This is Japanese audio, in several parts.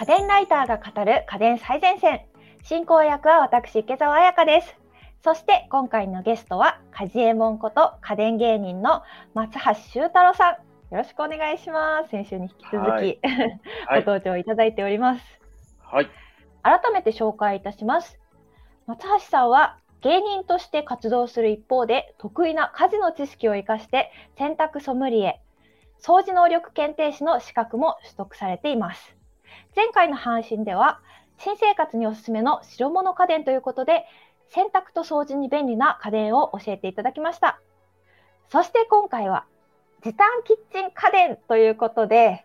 家電ライターが語る家電最前線。進行役は私、池澤彩香です。そして今回のゲストは、カジエモンこと家電芸人の松橋修太郎さん。よろしくお願いします。先週に引き続き、はい ご登場いただいております。はい。改めて紹介いたします。松橋さんは芸人として活動する一方で得意な家事の知識を生かして洗濯ソムリエ、掃除能力検定士の資格も取得されています。前回の配信では新生活におすすめの白物家電ということで洗濯と掃除に便利な家電を教えていただきました。そして今回は時短キッチン家電ということで、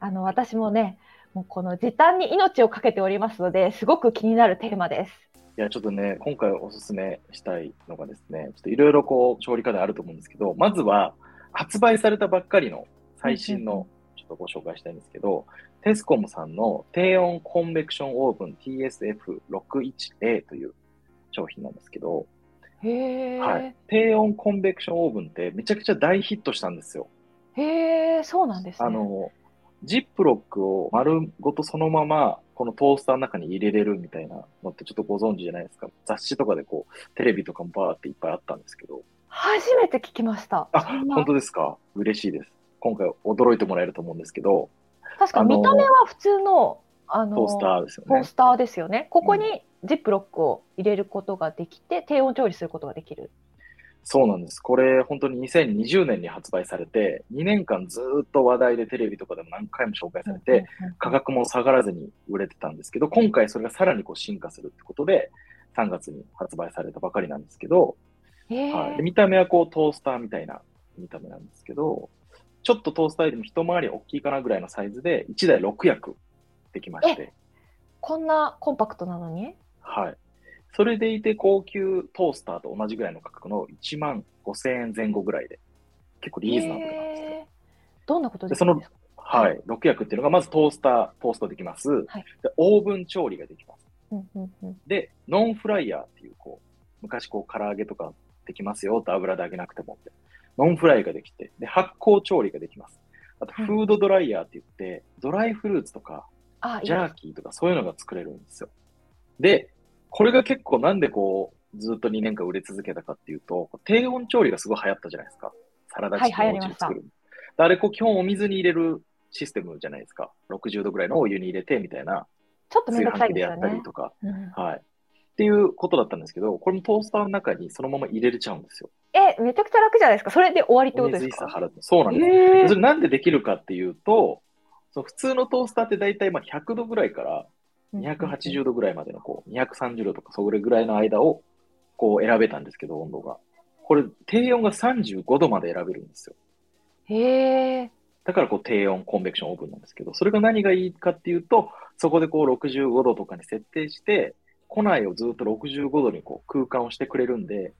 あの私もね、もうこの時短に命をかけておりますので、すごく気になるテーマです。いや、ちょっとね、今回おすすめしたいのがですね、ちょっといろいろこう、調理家電あると思うんですけど、まずは、発売されたばっかりの最新の、ちょっとご紹介したいんですけど、テスコムさんの低温コンベクションオーブン TSF61A という商品なんですけど、はい。低温コンベクションオーブンってめちゃくちゃ大ヒットしたんですよ。へー、そうなんですね。あの、ジップロックを丸ごとそのまま、このトースターの中に入れれるみたいなのってちょっとご存知じゃないですか。雑誌とかでこう、テレビとかもバーっていっぱいあったんですけど。初めて聞きました。あ本当ですか？嬉しいです。今回驚いてもらえると思うんですけど、確か見た目は普通のあのトースターですよね。トースターですよね。ここにジップロックを入れることができて、低温調理することができる。そうなんです。これ本当に2020年に発売されて、2年間ずーっと話題でテレビとかでも何回も紹介されて、うんうんうん価格も下がらずに売れてたんですけど、今回それがさらにこう進化するってことで、3月に発売されたばかりなんですけど、へーはい、で見た目はこうトースターみたいな見た目なんですけど、ちょっとトースターよりも一回り大きいかなぐらいのサイズで、1台6役できまして、こんなコンパクトなのに？はい。それでいて高級トースターと同じぐらいの価格の1万5000円前後ぐらいで、結構リーズナブルなんですよ。へーどんなことですか？はい。6役っていうのが、まずトースター、トーストできます。はいでオーブン調理ができます。うんうんうんで、ノンフライヤーっていう、こう、昔こう、唐揚げとかできますよと油で揚げなくてもって。ノンフライができて、で、発酵調理ができます。あと、はいフードドライヤーって言って、ドライフルーツとか、ジャーキーとかそういうのが作れるんですよ。で、これが結構なんでこう、ずっと2年間売れ続けたかっていうと、低温調理がすごい流行ったじゃないですか。サラダチキンを作る。であれ、こう、基本お水に入れるシステムじゃないですか。60度ぐらいのお湯に入れてみたいな、ちょっとめんどくさい炊飯器でやったりですよね。とか、うんはい。っていうことだったんですけど、これもトースターの中にそのまま入れれちゃうんですよ。え、めちゃくちゃ楽じゃないですか？それで終わりっておことですか？そうなんです。それなんでできるかっていうと、その普通のトースターって大体まあ100度ぐらいから280度ぐらいまでのこう230度とかそれぐらいの間をこう選べたんですけど、温度が。これ低温が35度まで選べるんですよ。へえ。だからこう低温コンベクションオーブンなんですけど、それが何がいいかっていうと、そこでこう65度とかに設定して、庫内をずっと65度にこう空間をしてくれるんで、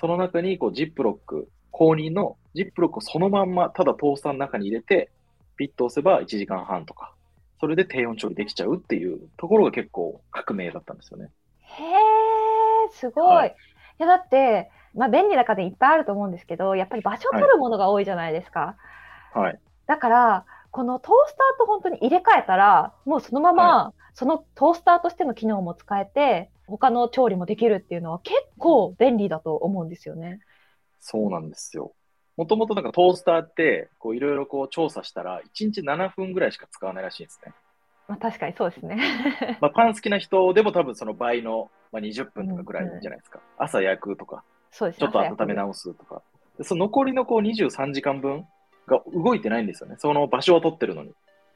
その中にこうジップロック、公認のジップロックをそのまんまただトースターの中に入れて、ピッと押せば1時間半とか、それで低温調理できちゃうっていうところが結構革命だったんですよね。へえ、すごい。はいい、や、だって、まあ、便利な家電いっぱいあると思うんですけど、やっぱり場所を取るものが多いじゃないですか。はい。だから、このトースターと本当に入れ替えたら、もうそのまま、そのトースターとしての機能も使えて、他の調理もできるっていうのは結構便利だと思うんですよね。そうなんですよ。もともとなんかトースターって、こういろいろこう調査したら、1日7分ぐらいしか使わないらしいんですね。まあ、確かにそうですね。まあ、パン好きな人でも多分その倍の、まあ、20分とかぐらいじゃないですか。朝焼くとか、そうですちょっと温め直すとか。でその残りのこう23時間分が動いてないんですよね。その場所を取ってるのに。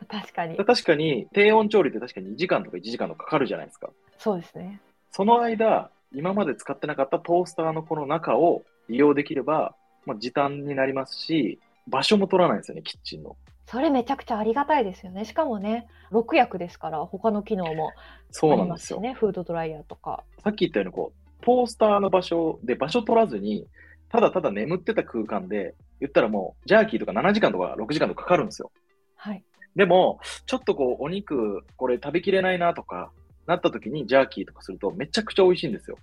確かにで。確かに低温調理って確かに2時間とか1時間とかかかるじゃないですか。そうですね。その間、今まで使ってなかったトースターのこの中を利用できれば、まあ、時短になりますし、場所も取らないんですよね、キッチンの。それめちゃくちゃありがたいですよね。しかもね、6役ですから、他の機能もそうあなんですよ。りますしね。フードドライヤーとか。さっき言ったようにこう、トースターの場所で場所取らずに、ただただ眠ってた空間で、言ったらもう、ジャーキーとか7時間とか6時間とかかかるんですよ。はい。でも、ちょっとこう、お肉、これ食べきれないなとか、なった時にジャーキーとかするとめちゃくちゃ美味しいんですよ。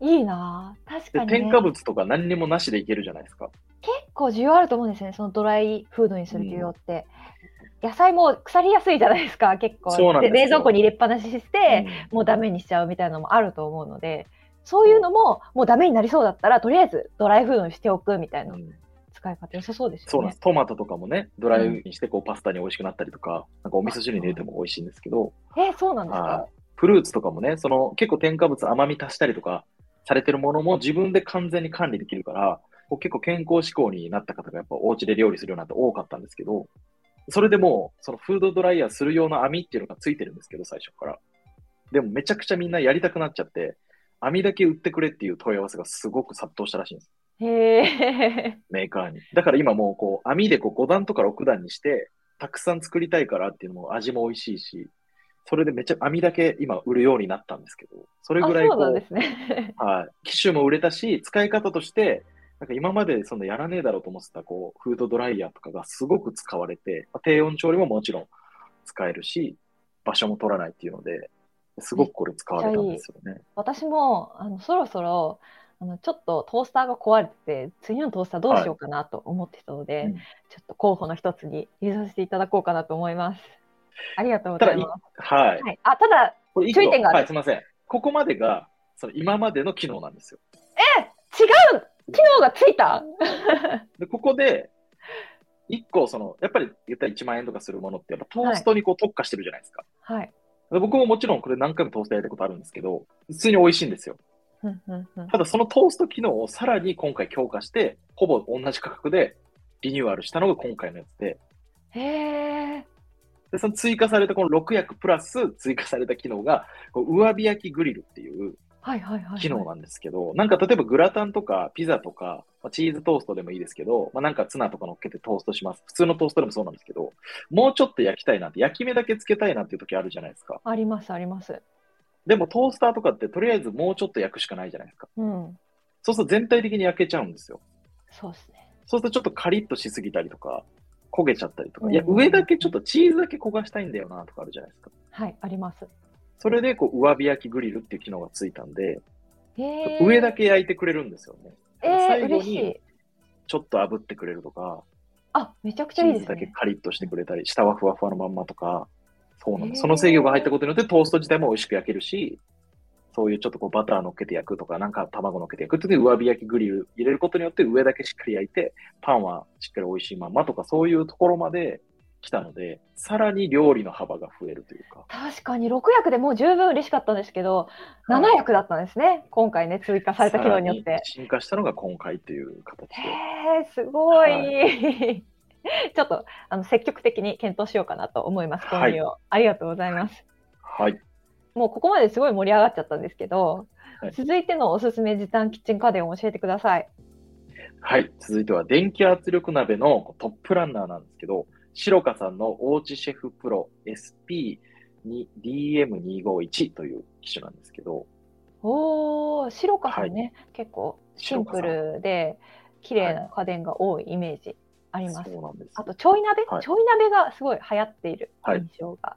いいなぁ確でかに、ね。添加物とか何にもなしでいけるじゃないですか。結構需要あると思うんですよね。そのドライフードにする需要って。野菜も腐りやすいじゃないですか、結構。そうなんで冷蔵庫に入れっぱなしして、もうダメにしちゃうみたいなのもあると思うので、そういうのももうダメになりそうだったら、とりあえずドライフードにしておくみたいなうんうん使い方良さそうですよねそうなんです。。トマトとかもね、ドライにしてこうパスタに美味しくなったりとか、なんかお味噌汁に入れても美味しいんですけど、えーそうなんですはかい。フルーツとかもね、その結構添加物甘み足したりとかされてるものも自分で完全に管理できるから、こう結構健康志向になった方がやっぱお家で料理するようになって多かったんですけど、それでもうそのフードドライヤーする用の網っていうのがついてるんですけど、最初から。でもめちゃくちゃみんなやりたくなっちゃって、網だけ売ってくれっていう問い合わせがすごく殺到したらしいんです。へえ。メーカーに。だから今もうこう網でこう5段とか6段にして、たくさん作りたいからっていうのも味も美味しいし、それでめっちゃ網だけ今売るようになったんですけど、それあ、ぐらいこう、そうですね。はい、機種も売れたし、使い方として、なんか今までそのやらねえだろうと思ってたこうフードドライヤーとかがすごく使われて、まあ低温調理ももちろん使えるし、場所も取らないっていうので、すごくこれ使われたんですよね。私もあのそろそろあのちょっとトースターが壊れてて次のトースターどうしようかなと思ってたので、うんちょっと候補の一つに入れさせていただこうかなと思います。ありがとうございます。はい。はい、あただこれ一注意点があるはい、すみません。ここまでが、その今までの機能なんですよ。違う機能がついた？で、ここで、一個、その、やっぱり言ったら1万円とかするものって、やっぱトーストにこう特化してるじゃないですか。はい。で僕ももちろんこれ何回もトーストやったことあるんですけど、普通に美味しいんですよ。ただそのトースト機能をさらに今回強化して、ほぼ同じ価格でリニューアルしたのが今回のやつで、へえ。でその追加されたこの6役プラス追加された機能が、こう上火焼きグリルっていう。機能なんですけど、なんか例えばグラタンとかピザとか、まあチーズトーストでもいいですけど、まあ、なんかツナとか乗っけてトーストします。普通のトーストでもそうなんですけど、もうちょっと焼きたいなって、焼き目だけつけたいなっていう時あるじゃないですか。ありますあります。でもトースターとかってとりあえずもうちょっと焼くしかないじゃないですか。うん。そうすると全体的に焼けちゃうんですよ。そうですね。そうするとちょっとカリッとしすぎたりとか、焦げちゃったりとか、うんいや、上だけちょっとチーズだけ焦がしたいんだよなとかあるじゃないですか。はい、あります。それでこう上火焼きグリルっていう機能がついたんで。上だけ焼いてくれるんですよね。えー、最後嬉しいに。ちょっと炙ってくれるとか、あ、めちゃくちゃいいですチーズだけね。カリッとしてくれたり、下はふわふわのまんまとか、そうなんです。その制御が入ったことによってトースト自体も美味しく焼けるし、そういうちょっとこうバター乗っけて焼くとか、なんか卵乗っけて焼くっていう上火焼きグリル入れることによって上だけしっかり焼いて、パンはしっかり美味しいまんまとか、そういうところまで来たので、さらに料理の幅が増えるというか。確かに6役でもう十分嬉しかったんですけど、はい7役だったんですね。今回ね、追加された機能によって。進化したのが今回という形で。へえ、すごい。は ちょっとあの積極的に検討しようかなと思います。はい購入を、ありがとうございます。はい。もうここまですごい盛り上がっちゃったんですけど、はい続いてのおすすめ時短キッチン家電を教えてください。はい。続いては電気圧力鍋のトップランナーなんですけど、白香さんのおうちシェフプロ SP2DM251 という機種なんですけど、おお、白川さんね、結構シンプルで綺麗な家電が多いイメージあります。そうなんです。あと、ちょい鍋、はいちょい鍋がすごい流行っているはい印象が。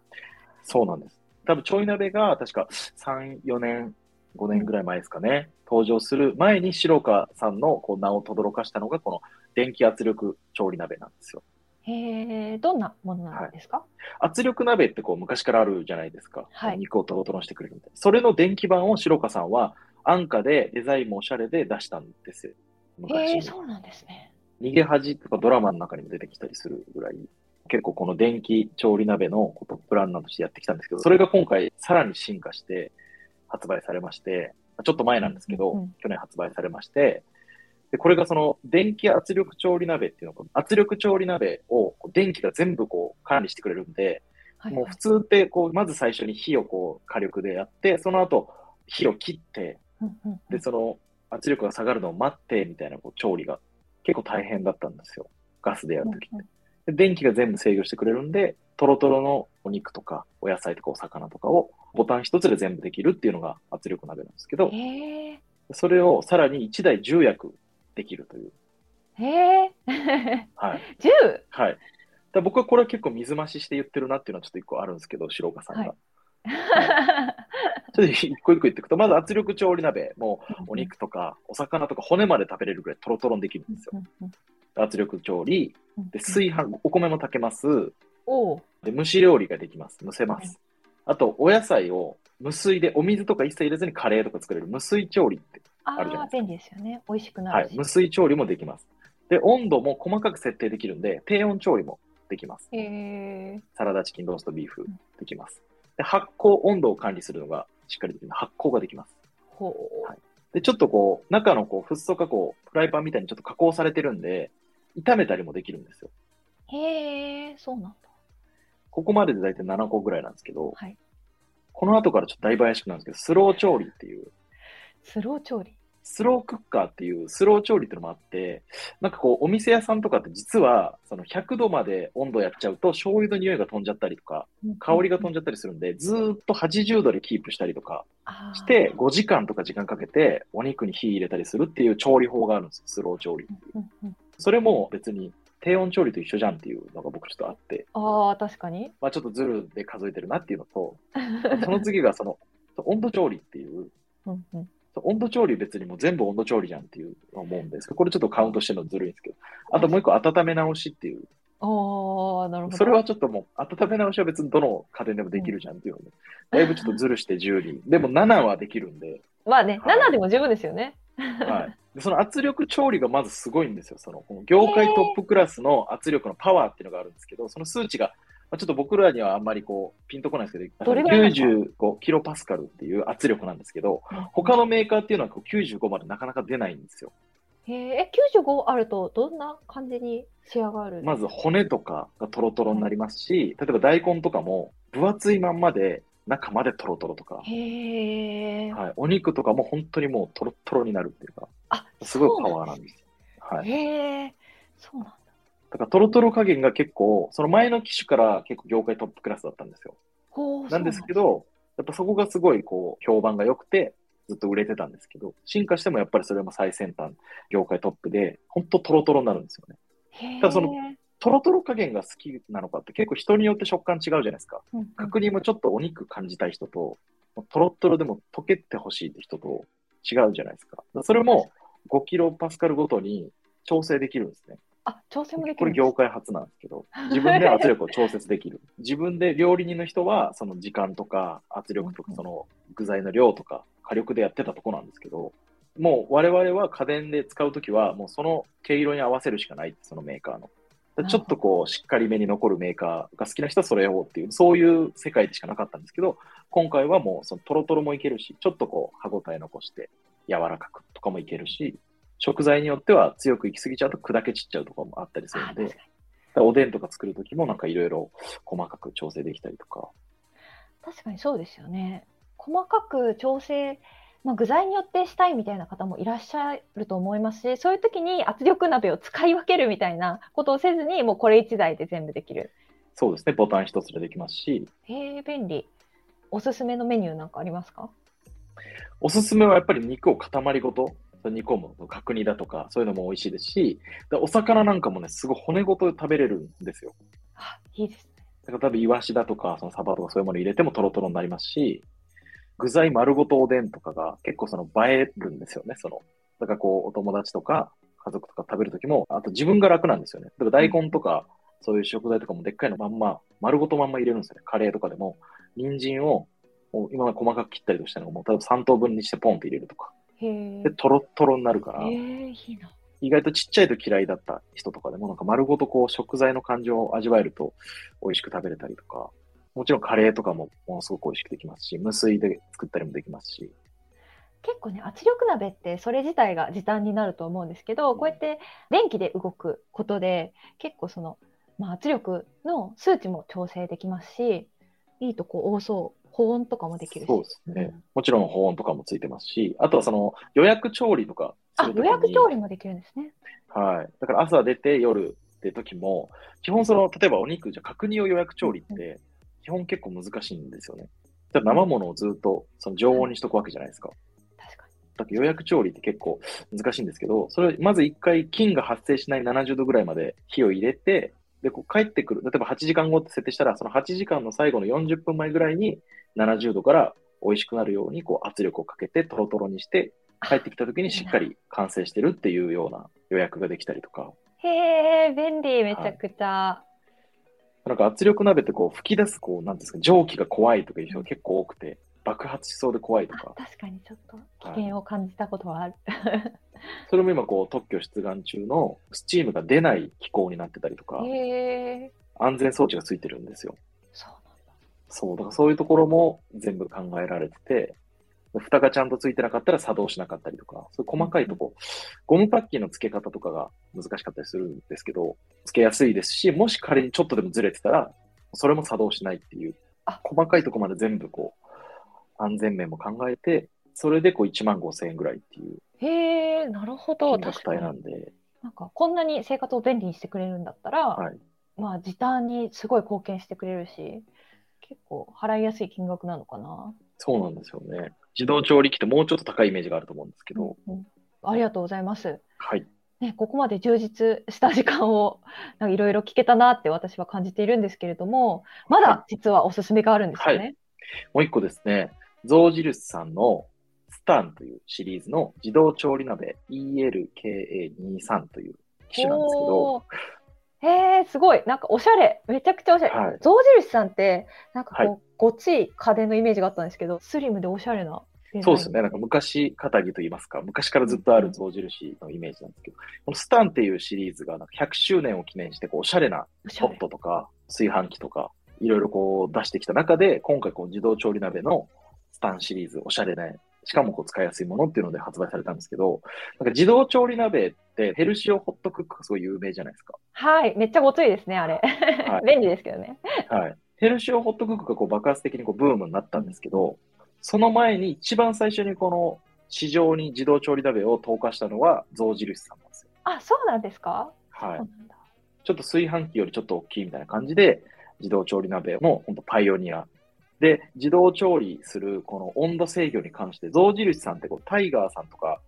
そうなんです。多分ちょい鍋が確か3、4年、5年ぐらい前ですかね、登場する前に白川さんのこう名を轟かしたのがこの電気圧力調理鍋なんですよ。へえ、どんなものなんですか、圧力鍋ってこう昔からあるじゃないですか。はい肉をトロトロにしてくれるみたいな。それの電気版を白川さんは安価でデザインもおしゃれで出したんですよ。昔へえ、そうなんですね。逃げ恥とかドラマの中にも出てきたりするぐらい、結構この電気調理鍋のトップランナーとしてやってきたんですけど、それが今回さらに進化して発売されまして、ちょっと前なんですけど、うんうん去年発売されまして、で、これがその電気圧力調理鍋っていうのが、圧力調理鍋を電気が全部こう管理してくれるんで、はいもう普通ってこう、まず最初に火をこう火力でやって、その後火を切って、で、その圧力が下がるのを待ってみたいなこう調理が結構大変だったんですよ。ガスでやるときって。で電気が全部制御してくれるんで、トロトロのお肉とかお野菜とかお魚とかをボタン一つで全部できるっていうのが圧力鍋なんですけど、それをさらに1台10役できるという。へえ、はい。10! はい。だ僕はこれは結構水増しして言ってるなっていうのはちょっと一個あるんですけど、白岡さんが。はいちょっと一個一個言っていくと、まず圧力調理鍋、もうお肉とかお魚とか骨まで食べれるぐらいトロトロにできるんですよ。圧力調理、うんで、炊飯、お米も炊けます。で、蒸し料理ができます。蒸せます。あと、お野菜を無水で、お水とか一切入れずにカレーとか作れる無水調理って、あるじゃないですか便利ですよね。美味しくなはい。無水調理もできます。で、温度も細かく設定できるんで、低温調理もできます。サラダチキン、ローストビーフできます。で、発酵、温度を管理するのがしっかりできる発酵ができます。はいで、ちょっとこう、中のこう、フッ素加工、フライパンみたいにちょっと加工されてるんで、炒めたりもできるんですよ。へえ、そうなんだ。ここまでで大体7個ぐらいなんですけど、はい。この後からちょっとだいぶ怪しくなるんですけど、スロー調理っていう、スロー調理？スロークッカーっていうスロー調理っていうのもあって、なんかこう、お店屋さんとかって実は、その100度まで温度やっちゃうと、醤油の匂いが飛んじゃったりとか、香りが飛んじじゃったりするんで、ずーっと80度でキープしたりとかゃして、5時間とか時間かけて、お肉に火入れたりするっていう調理法があるんですよ、スロー調理っていう。うんうん、それも別に低温調理と一緒じゃんっていうのが僕ちょっとあって、ああ、確かに。まあちょっとズルで数えてるなっていうのと、その次がその、温度調理っていう、うんうん温度調理別にもう全部温度調理じゃんっていう思うんですけど、これちょっとカウントしてるのずるいんですけど、あともう一個温め直しっていう、ああ、なるほど。それはちょっともう温め直しは別にどの家電でもできるじゃんっていうので、だいぶちょっとずるして10人。でも7はできるんで、まあね、はい7でも十分ですよね。はい。でその圧力調理がまずすごいんですよ。そのこの業界トップクラスの圧力のパワーっていうのがあるんですけど、その数値が、まあ、ちょっと僕らにはあんまりこうピンとこないんですけど、どれぐらいなんですか？95キロパスカルっていう圧力なんですけど、他のメーカーっていうのはこう95までなかなか出ないんですよ。へえ、え95あるとどんな感じに仕上がる？まず骨とかがトロトロになりますし、例えば大根とかも分厚いまんまで中までトロトロとか、へえ、はい、お肉とかも本当にもうトロトロになるっていうか、あすごいパワーなんですよ。はい。へえ、そうなんだ。だからトロトロ加減が結構、その前の機種から結構業界トップクラスだったんですよ。ほうなんですけど、ど、やっぱそこがすごいこう評判が良くて、ずっと売れてたんですけど、進化してもやっぱりそれも最先端、業界トップで、本当トロトロになるんですよね。へただそのえ、トロトロ加減が好きなのかって結構人によって食感違うじゃないですか。うんうん角煮もちょっとお肉感じたい人と、トロトロでも溶けてほしいって人と違うじゃないですか。それも5キロパスカルごとに調整できるんですね。あ、調整もできこれるんです業界初なんですけど、自分で圧力を調節できる。自分で料理人の人は、その時間とか圧力とか、その具材の量とか火力でやってたとこなんですけど、もう我々は家電で使うときは、もうその毛色に合わせるしかない、そのメーカーの。でちょっとこう、しっかりめに残るメーカーが好きな人はそれをっていう、そういう世界でしかなかったんですけど、今回はもうそのトロトロもいけるし、ちょっとこう、歯ごたえ残して柔らかくとかもいけるし、食材によっては強く行き過ぎちゃうと砕け散っちゃうとかもあったりするんで、おでんとか作るときもなんかいろいろ細かく調整できたりとか。確かにそうですよね。細かく調整、まあ、具材によってしたいみたいな方もいらっしゃると思いますし、そういう時に圧力鍋を使い分けるみたいなことをせずに、もうこれ一台で全部できる。そうですね、ボタン一つでできますし、へえ、便利。おすすめのメニューなんかありますか？おすすめはやっぱり肉を塊ごと煮込む、角煮だとか、そういうのも美味しいですし、でお魚なんかもね、すごい骨ごと食べれるんですよ。あ、いいですね。だから多分イワシだとか、そのサバとかそういうもの入れてもトロトロになりますし、具材丸ごとおでんとかが結構その映えるんですよね、その。だからこう、お友達とか家族とか食べるときも、あと自分が楽なんですよね。だから大根とか、そういう食材とかもでっかいのまんま、丸ごとまんま入れるんですよね。カレーとかでも、人参を今まで細かく切ったりとしたのが、もう例えば3等分にしてポンって入れるとか。で、。トロットロになるから。意外とちっちゃいと嫌いだった人とかでも、なんか丸ごとこう食材の感情を味わえると美味しく食べれたりとか、もちろんカレーとかもものすごく美味しくできますし、無水で作ったりもできますし、結構ね、圧力鍋ってそれ自体が時短になると思うんですけど、こうやって電気で動くことで、結構その、まあ、圧力の数値も調整できますし、いいとこ多そう。保温とかもできるし。そうですね。うんもちろん保温とかもついてますし、あとはその予約調理とかすあ、予約調理もできるんですね。はい。だから朝出て夜って時も、基本その、例えばお肉、じゃあ角煮を予約調理って、基本結構難しいんですよね。だ生ものをずっとその常温にしとくわけじゃないですか。確かだから予約調理って結構難しいんですけど、それまず一回菌が発生しない70度ぐらいまで火を入れて、で、こう帰ってくる。例えば8時間後って設定したら、その8時間の最後の40分前ぐらいに70度から美味しくなるようにこう圧力をかけてトロトロにして、帰ってきた時にしっかり完成してるっていうような予約ができたりとか。に。へえ、便利、めちゃくちゃ。なんか圧力鍋ってこう吹き出す、こう、なんですか、蒸気が怖いとかいう人が結構多くて、爆発しそうで怖いとか。確かにちょっと危険を感じたことはある。それも今こう特許出願中のスチームが出ない機構になってたりとか、へえ安全装置がついてるんですよ。そうなんだ。そう、だからそういうところも全部考えられてて、蓋がちゃんとついてなかったら作動しなかったりとか、そういう細かいとこ、ゴムパッキンの付け方とかが難しかったりするんですけど、付けやすいですし、もし仮にちょっとでもずれてたら、それも作動しないっていうあ、細かいとこまで全部こう、安全面も考えて、それでこう1万5千円ぐらいっていうへえなるほど。確かに。なんで、なんかこんなに生活を便利にしてくれるんだったら、はい。まあ時短にすごい貢献してくれるし、結構払いやすい金額なのかな。そうなんですよね。自動調理器ってもうちょっと高いイメージがあると思うんですけど、うんありがとうございます。はい。ね、ここまで充実した時間をいろいろ聞けたなって私は感じているんですけれども、まだ実はおすすめがあるんですよね。もう一個ですね、象印さんのスタンというシリーズの自動調理鍋 ELKA23 という機種なんですけど、へえ、すごい。なんかおしゃれ。めちゃくちゃおしゃれ。はい象印さんって、なんかこう、はいごっつい家電のイメージがあったんですけど、スリムでおしゃれな。そうですね、なんか昔肩着と言いますか、昔からずっとある象印のイメージなんですけど、このスタンっていうシリーズがなんか100周年を記念してこうおしゃれなポッ。トとか炊飯器とかいろいろこう出してきた中で、今回こう自動調理鍋のスタンシリーズ、おしゃれな、しかもこう使いやすいものっていうので発売されたんですけど、なんか自動調理鍋ってヘルシオホットクックがすごい有名じゃないですか。はい。めっちゃごついですね、あれ。はい 便利ですけどね。はい。ヘルシオホットクックがこう爆発的にこうブームになったんですけど、その前に一番最初にこの市場に自動調理鍋を投下したのは象印さんなんですよ。あ、そうなんですか？はい。ちょっと炊飯器よりちょっと大きいみたいな感じで、自動調理鍋の本当パイオニア。で、自動調理するこの温度制御に関して、象印さんってこうタイガーさんとか、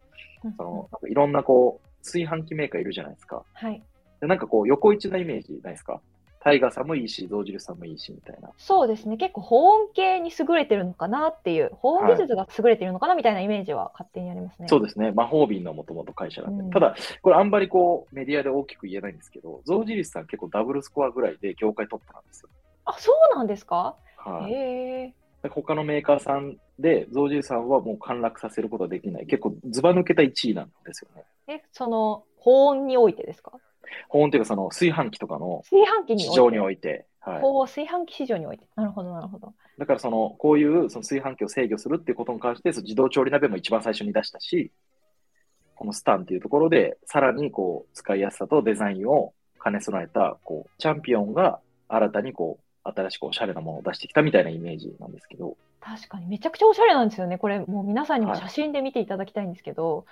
うんそのなんかいろんなこう炊飯器メーカーいるじゃないですか。はい。でなんかこう横一なイメージないですか？タイガーさんもいいし、象印さんもいいしみたいな。そうですね。結構保温系に優れてるのかなっていう、保温技術が優れてるのかなみたいなイメージは勝手にありますね。そうですね。魔法瓶のもともと会社なんで。うんただ、これあんまりこうメディアで大きく言えないんですけど、象印さん結構ダブルスコアぐらいで業界トップなんですよ。あ、そうなんですか？はい。へえ。で他のメーカーさんで、象印さんはもう陥落させることはできない。結構ズバ抜けた1位なんですよね。え、その、保温においてですか？保温っていうかその炊飯器とかの炊飯器に。市場において。はい。ほう炊飯器市場において。なるほど、なるほど。だからその、こういうその炊飯器を制御するっていうことに関して、その自動調理鍋も一番最初に出したし、このスタンっていうところで、さらにこう、使いやすさとデザインを兼ね備えた、こう、チャンピオンが新たにこう、新しくおしゃれなものを出してきたみたいなイメージなんですけど、確かにめちゃくちゃおしゃれなんですよね。これもう皆さんにもはい写真で見ていただきたいんですけど、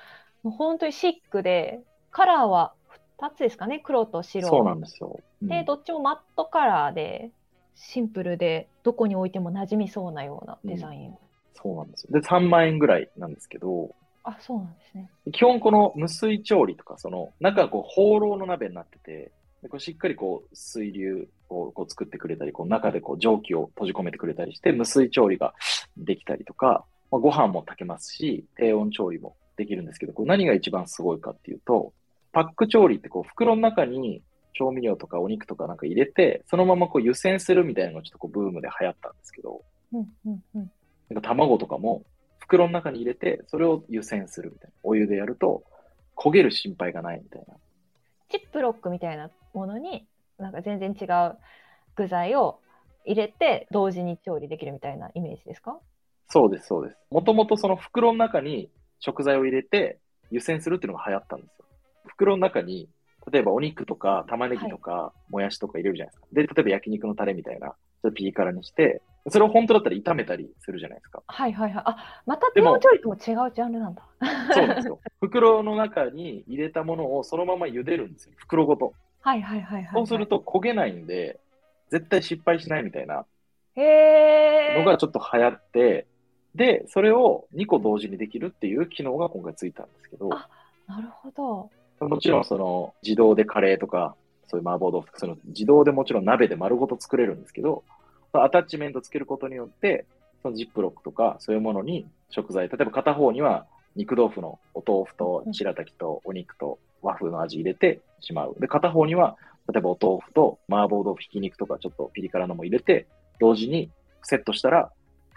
もう本当にシックで、カラーは2つですかね、黒と白。そうなんですよ。うんで、どっちもマットカラーで、シンプルで、どこに置いても馴染みそうなようなデザイン。そうなんですよ。で、3万円ぐらいなんですけど、あ、そうなんですね。基本この無水調理とか、その中がこう放浪の鍋になってて、でこうしっかりこう水流をこう作ってくれたり、こう中でこう蒸気を閉じ込めてくれたりして、無水調理ができたりとか、まあ、ご飯も炊けますし、低温調理もできるんですけど、こう何が一番すごいかっていうと、パック調理ってこう袋の中に調味料とかお肉とかなんか入れて、そのままこう湯煎するみたいなのがちょっとこうブームで流行ったんですけど、うんうんうん。なんか卵とかも袋の中に入れて、それを湯煎するみたいな。お湯でやると、焦げる心配がないみたいな。チップロックみたいなものに、なんか全然違う具材を入れて、同時に調理できるみたいなイメージですか？そうです、そうです。もともとその袋の中に食材を入れて湯煎するっていうのが流行ったんですよ。袋の中に、例えばお肉とか玉ねぎとかもやしとか入れるじゃないですか。で、例えば焼肉のタレみたいな、ちょっとピリ辛にして、それを本当だったら炒めたりするじゃないですか。はいはいはい。あ、またも温調理とも違うジャンルなんだ。そうなんですよ。袋の中に入れたものをそのまま茹でるんですよ。袋ごと。はいはいはいはい、はい。そうすると焦げないんで、絶対失敗しないみたいなのがちょっと流行って、で、それを2個同時にできるっていう機能が今回ついたんですけど、あなるほど。もちろんその自動でカレーとか、そういう麻婆豆腐とか、その自動でもちろん鍋で丸ごと作れるんですけど、アタッチメントつけることによって、そのジップロックとかそういうものに食材、例えば片方には肉豆腐のお豆腐と白滝とお肉と和風の味入れてしまう。で、片方には例えばお豆腐と麻婆豆腐、ひき肉とかちょっとピリ辛のも入れて、同時にセットしたら、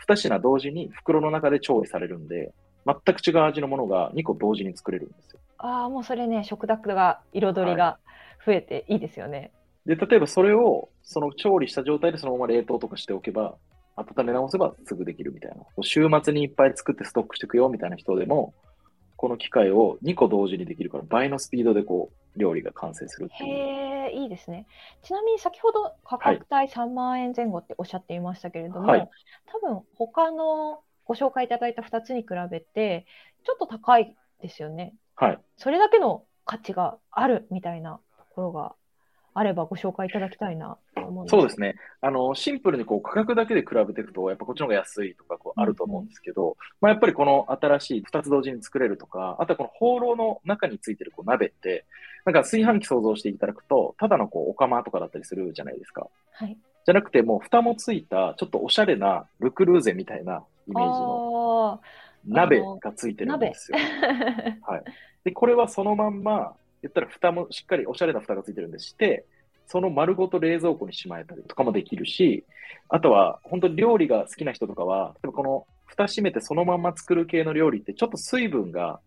2品同時に袋の中で調理されるんで、全く違う味のものが2個同時に作れるんですよ。ああ、もうそれね、食卓が、彩りが増えていいですよね。で、例えばそれを、その調理した状態でそのまま冷凍とかしておけば、温め直せばすぐできるみたいな。週末にいっぱい作ってストックしていくよみたいな人でも、この機械を2個同時にできるから倍のスピードでこう料理が完成するっていう。へえ、いいですね。ちなみに先ほど価格帯3万円前後っておっしゃっていましたけれども、はい多分他のご紹介いただいた2つに比べてちょっと高いですよね。はい。それだけの価値があるみたいなところがあればご紹介いただきたいなと思うんそうですね。あの、シンプルにこう価格だけで比べていくと、やっぱこっちの方が安いとかこうあると思うんですけど、まあやっぱりこの新しい2つ同時に作れるとか、あとはこの放浪の中についてるこう鍋って、なんか炊飯器想像していただくと、ただのこうお釜とかだったりするじゃないですか。はい。じゃなくてもう蓋もついた、ちょっとおしゃれなルクルーゼみたいなイメージのあ鍋がついてるんですよ。あ。はい。で、これはそのまんま、言ったら蓋もしっかりおしゃれな蓋がついてるんでして、その丸ごと冷蔵庫にしまえたりとかもできるし、あとは本当に料理が好きな人とかは、例えばこの蓋閉めてそのまんま作る系の料理ってちょっと水分が、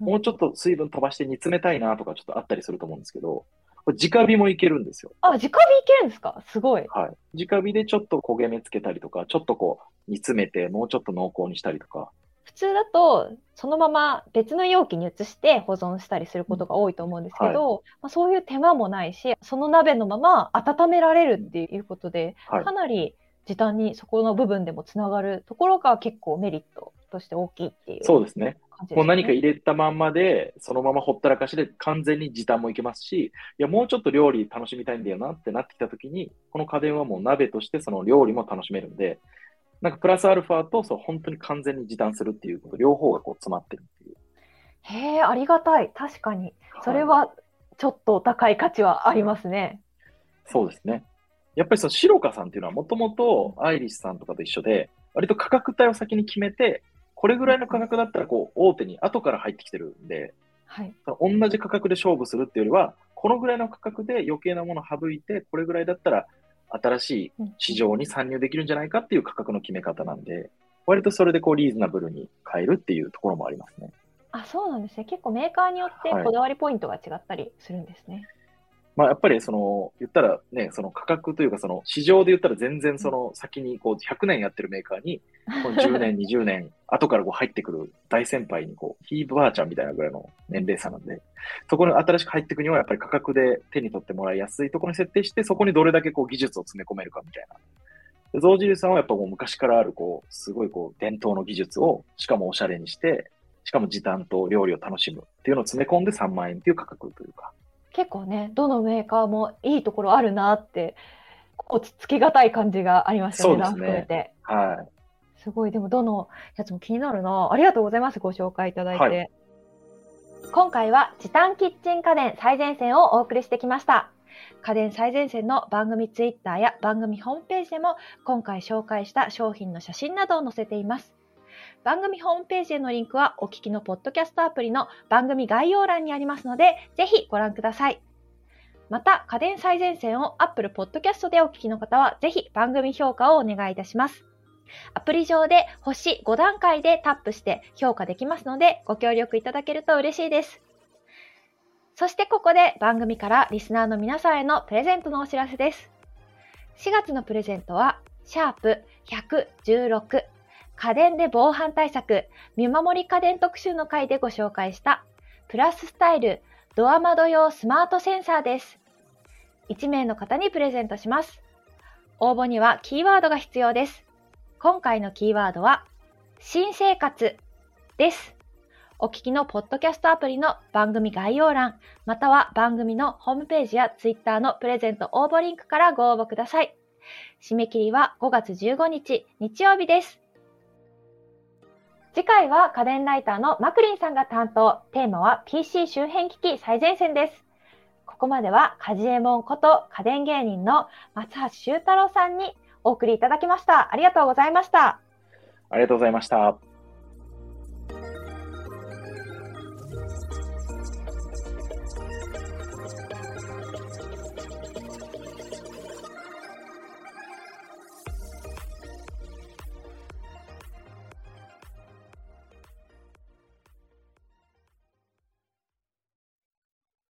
もうちょっと水分飛ばして煮詰めたいなとかちょっとあったりすると思うんですけど、これ直火もいけるんですよ。あ、直火いけるんですか？すごい。はい。直火でちょっと焦げ目つけたりとか、ちょっとこう煮詰めてもうちょっと濃厚にしたりとか、普通だとそのまま別の容器に移して保存したりすることが多いと思うんですけど、まあ、そういう手間もないしその鍋のまま温められるっていうことで、はいか。なり時短にそこの部分でもつながるところが結構メリットとして大きいっていうそうですね。もう何か入れたまんまで、そのままほったらかしで完全に時短もいけますし、いや、もうちょっと料理楽しみたいんだよなってなってきたときに、この家電はもう鍋としてその料理も楽しめるんで、なんかプラスアルファと、そう、本当に完全に時短するっていうこと、両方がこう詰まってるっていう。へえありがたい確かにそれいはちょっとお高い価値はありますね。そうですね。やっぱりその白川さんっていうのはもともとアイリスさんとかと一緒で、割と価格帯を先に決めて、これぐらいの価格だったらこう大手に後から入ってきてるんで、はい、同じ価格で勝負するっていうよりは、このぐらいの価格で余計なものを省いて、これぐらいだったら新しい市場に参入できるんじゃないかっていう価格の決め方なんで、割とそれでこうリーズナブルに買えるっていうところもありますね。あそうなんですね結構メーカーによってはいこだわりポイントが違ったりするんですね。まあやっぱりその、言ったらね、その価格というかその市場で言ったら全然その先にこう100年やってるメーカーに、この10年、20年、後からこう入ってくる大先輩にこう、ひいばあちゃんみたいなぐらいの年齢差なんで、そこに新しく入っていくにはやっぱり価格で手に取ってもらいやすいところに設定して、そこにどれだけこう技術を詰め込めるかみたいな。で象印さんはやっぱもう昔からあるこう、すごいこう、伝統の技術を、しかもおしゃれにして、しかも時短と料理を楽しむっていうのを詰め込んで3万円っていう価格というか。結構ねどのメーカーもいいところあるなって落ち着きがたい感じがありましたね、そうですね。はい。すごい、でもどのやつも気になるな。ありがとうございます、ご紹介いただいて。はい今回は時短キッチン家電最前線をお送りしてきました。家電最前線の番組ツイッターや番組ホームページでも今回紹介した商品の写真などを載せています。番組ホームページへのリンクはお聞きのポッドキャストアプリの番組概要欄にありますので、ぜひご覧ください。また、家電最前線を Apple Podcast でお聞きの方は、ぜひ番組評価をお願いいたします。アプリ上で星5段階でタップして評価できますので、ご協力いただけると嬉しいです。そしてここで番組からリスナーの皆さんへのプレゼントのお知らせです。4月のプレゼントは、シャープ116家電で防犯対策見守り家電特集の回でご紹介したプラススタイルドア窓用スマートセンサーです。1名の方にプレゼントします。応募にはキーワードが必要です。今回のキーワードは、新生活です。お聞きのポッドキャストアプリの番組概要欄、または番組のホームページやツイッターのプレゼント応募リンクからご応募ください。締め切りは5月15日日曜日です。次回は家電ライターのマクリンさんが担当、テーマは PC 周辺機器最前線です。ここまではカジエモンこと家電芸人の松橋修太郎さんにお送りいただきました。ありがとうございました。ありがとうございました。